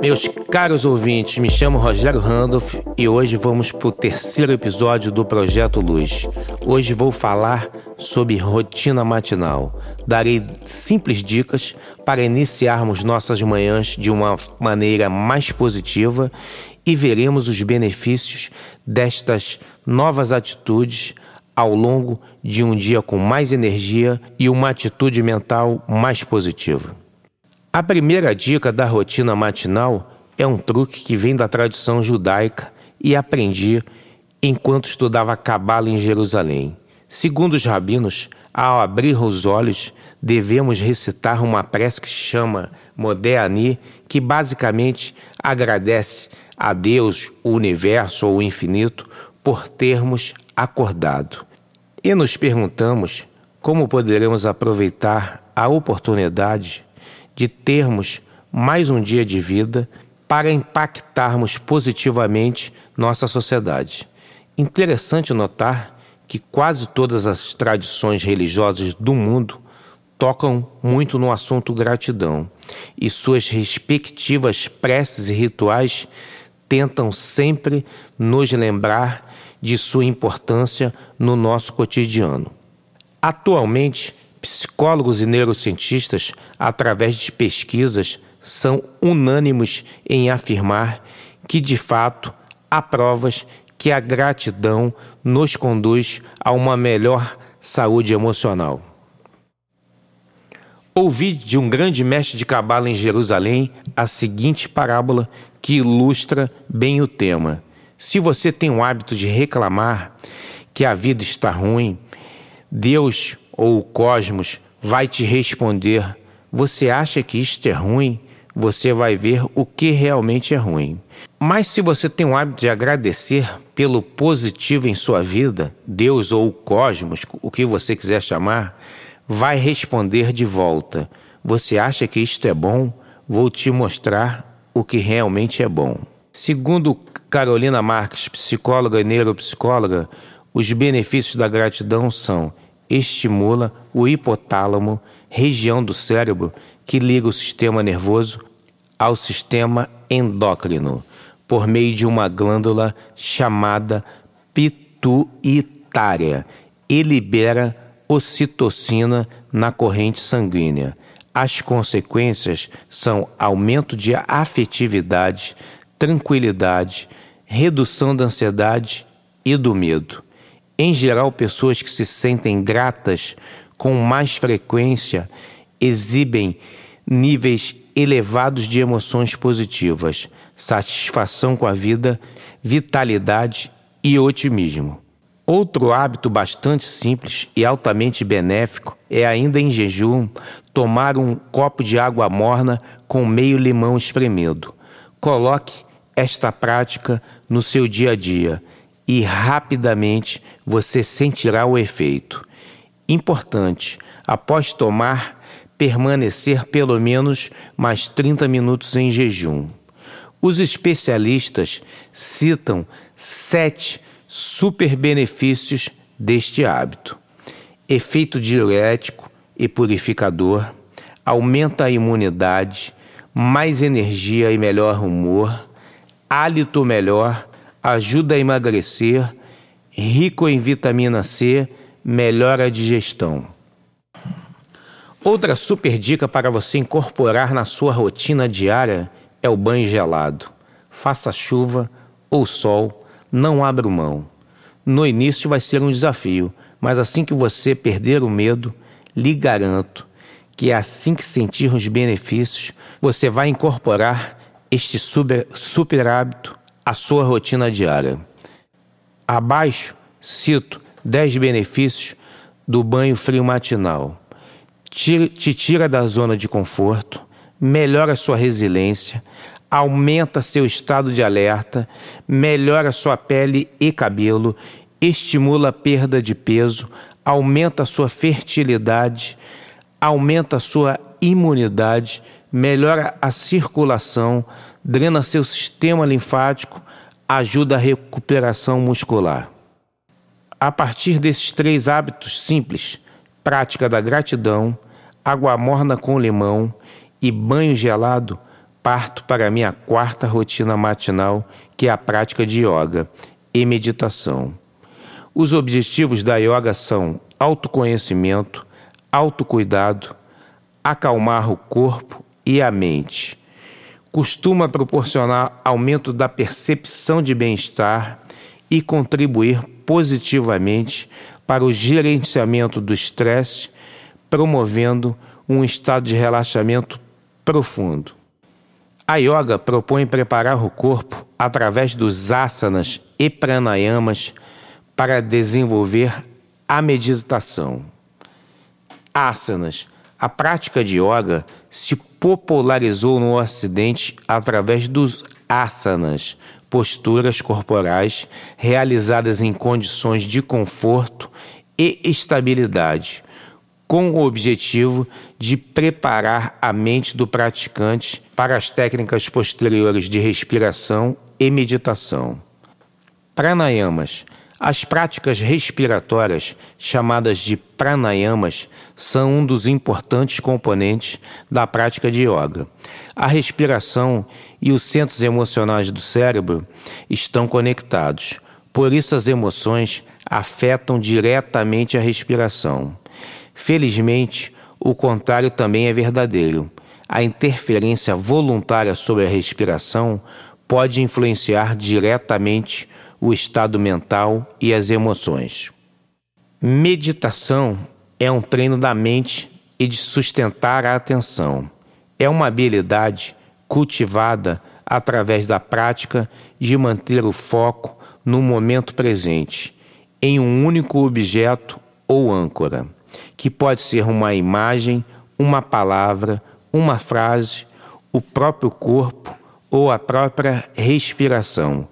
Meus caros ouvintes, me chamo Rogério Randolph e hoje vamos para o terceiro episódio do Projeto Luz. Hoje vou falar sobre rotina matinal. Darei simples dicas para iniciarmos nossas manhãs de uma maneira mais positiva e veremos os benefícios destas novas atitudes ao longo de um dia com mais energia e uma atitude mental mais positiva. A primeira dica da rotina matinal é um truque que vem da tradição judaica e aprendi enquanto estudava Cabala em Jerusalém. Segundo os rabinos, ao abrir os olhos, devemos recitar uma prece que chama Modéani, que basicamente agradece a Deus, o universo ou o infinito, por termos acordado. E nos perguntamos como poderemos aproveitar a oportunidade de termos mais um dia de vida para impactarmos positivamente nossa sociedade. Interessante notar que quase todas as tradições religiosas do mundo tocam muito no assunto gratidão e suas respectivas preces e rituais tentam sempre nos lembrar de sua importância no nosso cotidiano. Atualmente, Psicólogos e neurocientistas, através de pesquisas, são unânimes em afirmar que, de fato, há provas que a gratidão nos conduz a uma melhor saúde emocional. Ouvi de um grande mestre de cabala em Jerusalém a seguinte parábola que ilustra bem o tema. Se você tem o hábito de reclamar que a vida está ruim, Deus ou o cosmos vai te responder: Você acha que isto é ruim? Você vai ver o que realmente é ruim. Mas se você tem o hábito de agradecer pelo positivo em sua vida, Deus ou o cosmos, o que você quiser chamar, vai responder de volta: Você acha que isto é bom? Vou te mostrar o que realmente é bom. Segundo Carolina Marques, psicóloga e neuropsicóloga, os benefícios da gratidão são estimula o hipotálamo, região do cérebro que liga o sistema nervoso ao sistema endócrino, por meio de uma glândula chamada pituitária e libera ocitocina na corrente sanguínea. As consequências são aumento de afetividade, tranquilidade, redução da ansiedade e do medo. Em geral, pessoas que se sentem gratas com mais frequência exibem níveis elevados de emoções positivas, satisfação com a vida, vitalidade e otimismo. Outro hábito bastante simples e altamente benéfico é, ainda em jejum, tomar um copo de água morna com meio limão espremido. Coloque esta prática no seu dia a dia e rapidamente você sentirá o efeito. Importante, após tomar, permanecer pelo menos mais 30 minutos em jejum. Os especialistas citam sete super benefícios deste hábito: efeito diurético e purificador, aumenta a imunidade, mais energia e melhor humor, hálito melhor ajuda a emagrecer, rico em vitamina C, melhora a digestão. Outra super dica para você incorporar na sua rotina diária é o banho gelado. Faça chuva ou sol, não abra mão. No início vai ser um desafio, mas assim que você perder o medo, lhe garanto que é assim que sentir os benefícios, você vai incorporar este super, super hábito a sua rotina diária. Abaixo, cito 10 benefícios do banho frio matinal. Te, tira da zona de conforto, melhora sua resiliência, aumenta seu estado de alerta, melhora sua pele e cabelo, estimula a perda de peso, aumenta sua fertilidade, aumenta sua imunidade, melhora a circulação, drena seu sistema linfático, ajuda a recuperação muscular. A partir desses três hábitos simples, prática da gratidão, água morna com limão e banho gelado, parto para a minha quarta rotina matinal, que é a prática de yoga e meditação. Os objetivos da yoga são autoconhecimento, autocuidado, acalmar o corpo e a mente. Costuma proporcionar aumento da percepção de bem-estar e contribuir positivamente para o gerenciamento do estresse, promovendo um estado de relaxamento profundo. A yoga propõe preparar o corpo através dos asanas e pranayamas para desenvolver a meditação. Asanas. A prática de yoga se popularizou no Ocidente através dos asanas, posturas corporais realizadas em condições de conforto e estabilidade, com o objetivo de preparar a mente do praticante para as técnicas posteriores de respiração e meditação. Pranayamas. As práticas respiratórias, chamadas de pranayamas, são um dos importantes componentes da prática de yoga. A respiração e os centros emocionais do cérebro estão conectados. Por isso, as emoções afetam diretamente a respiração. Felizmente, o contrário também é verdadeiro. A interferência voluntária sobre a respiração pode influenciar diretamente o estado mental e as emoções. Meditação é um treino da mente e de sustentar a atenção. É uma habilidade cultivada através da prática de manter o foco no momento presente, em um único objeto ou âncora que pode ser uma imagem, uma palavra, uma frase, o próprio corpo ou a própria respiração.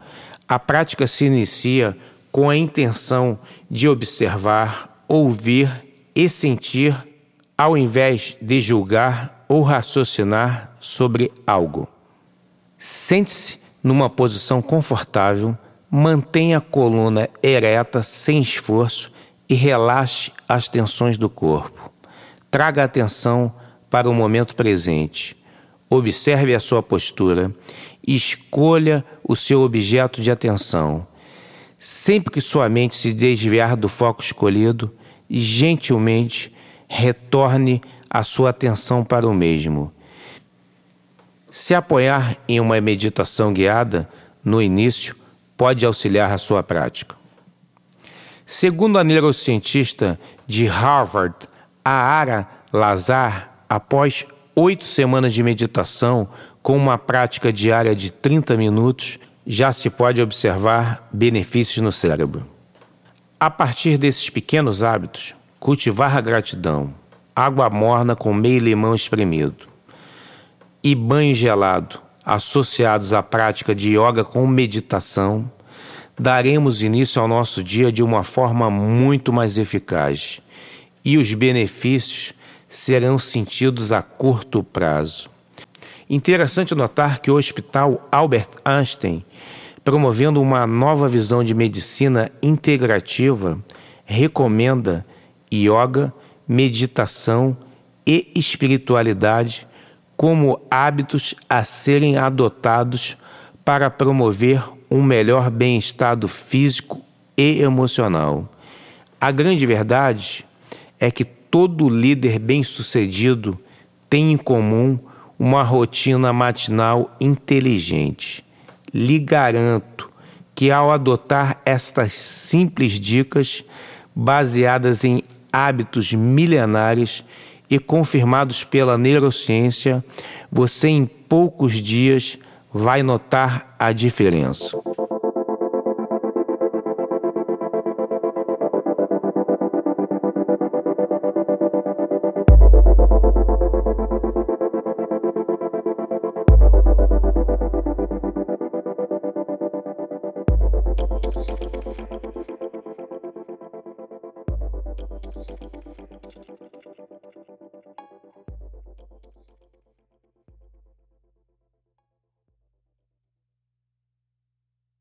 A prática se inicia com a intenção de observar, ouvir e sentir, ao invés de julgar ou raciocinar sobre algo. Sente-se numa posição confortável, mantenha a coluna ereta sem esforço e relaxe as tensões do corpo. Traga atenção para o momento presente. Observe a sua postura escolha o seu objeto de atenção. Sempre que sua mente se desviar do foco escolhido, gentilmente retorne a sua atenção para o mesmo. Se apoiar em uma meditação guiada no início pode auxiliar a sua prática. Segundo a neurocientista de Harvard, a Ara Lazar, após oito semanas de meditação com uma prática diária de 30 minutos, já se pode observar benefícios no cérebro. A partir desses pequenos hábitos, cultivar a gratidão, água morna com meio limão espremido e banho gelado, associados à prática de yoga com meditação, daremos início ao nosso dia de uma forma muito mais eficaz e os benefícios serão sentidos a curto prazo. Interessante notar que o Hospital Albert Einstein, promovendo uma nova visão de medicina integrativa, recomenda yoga, meditação e espiritualidade como hábitos a serem adotados para promover um melhor bem-estar físico e emocional. A grande verdade é que todo líder bem-sucedido tem em comum uma rotina matinal inteligente. Lhe garanto que, ao adotar estas simples dicas, baseadas em hábitos milenares e confirmados pela neurociência, você em poucos dias vai notar a diferença.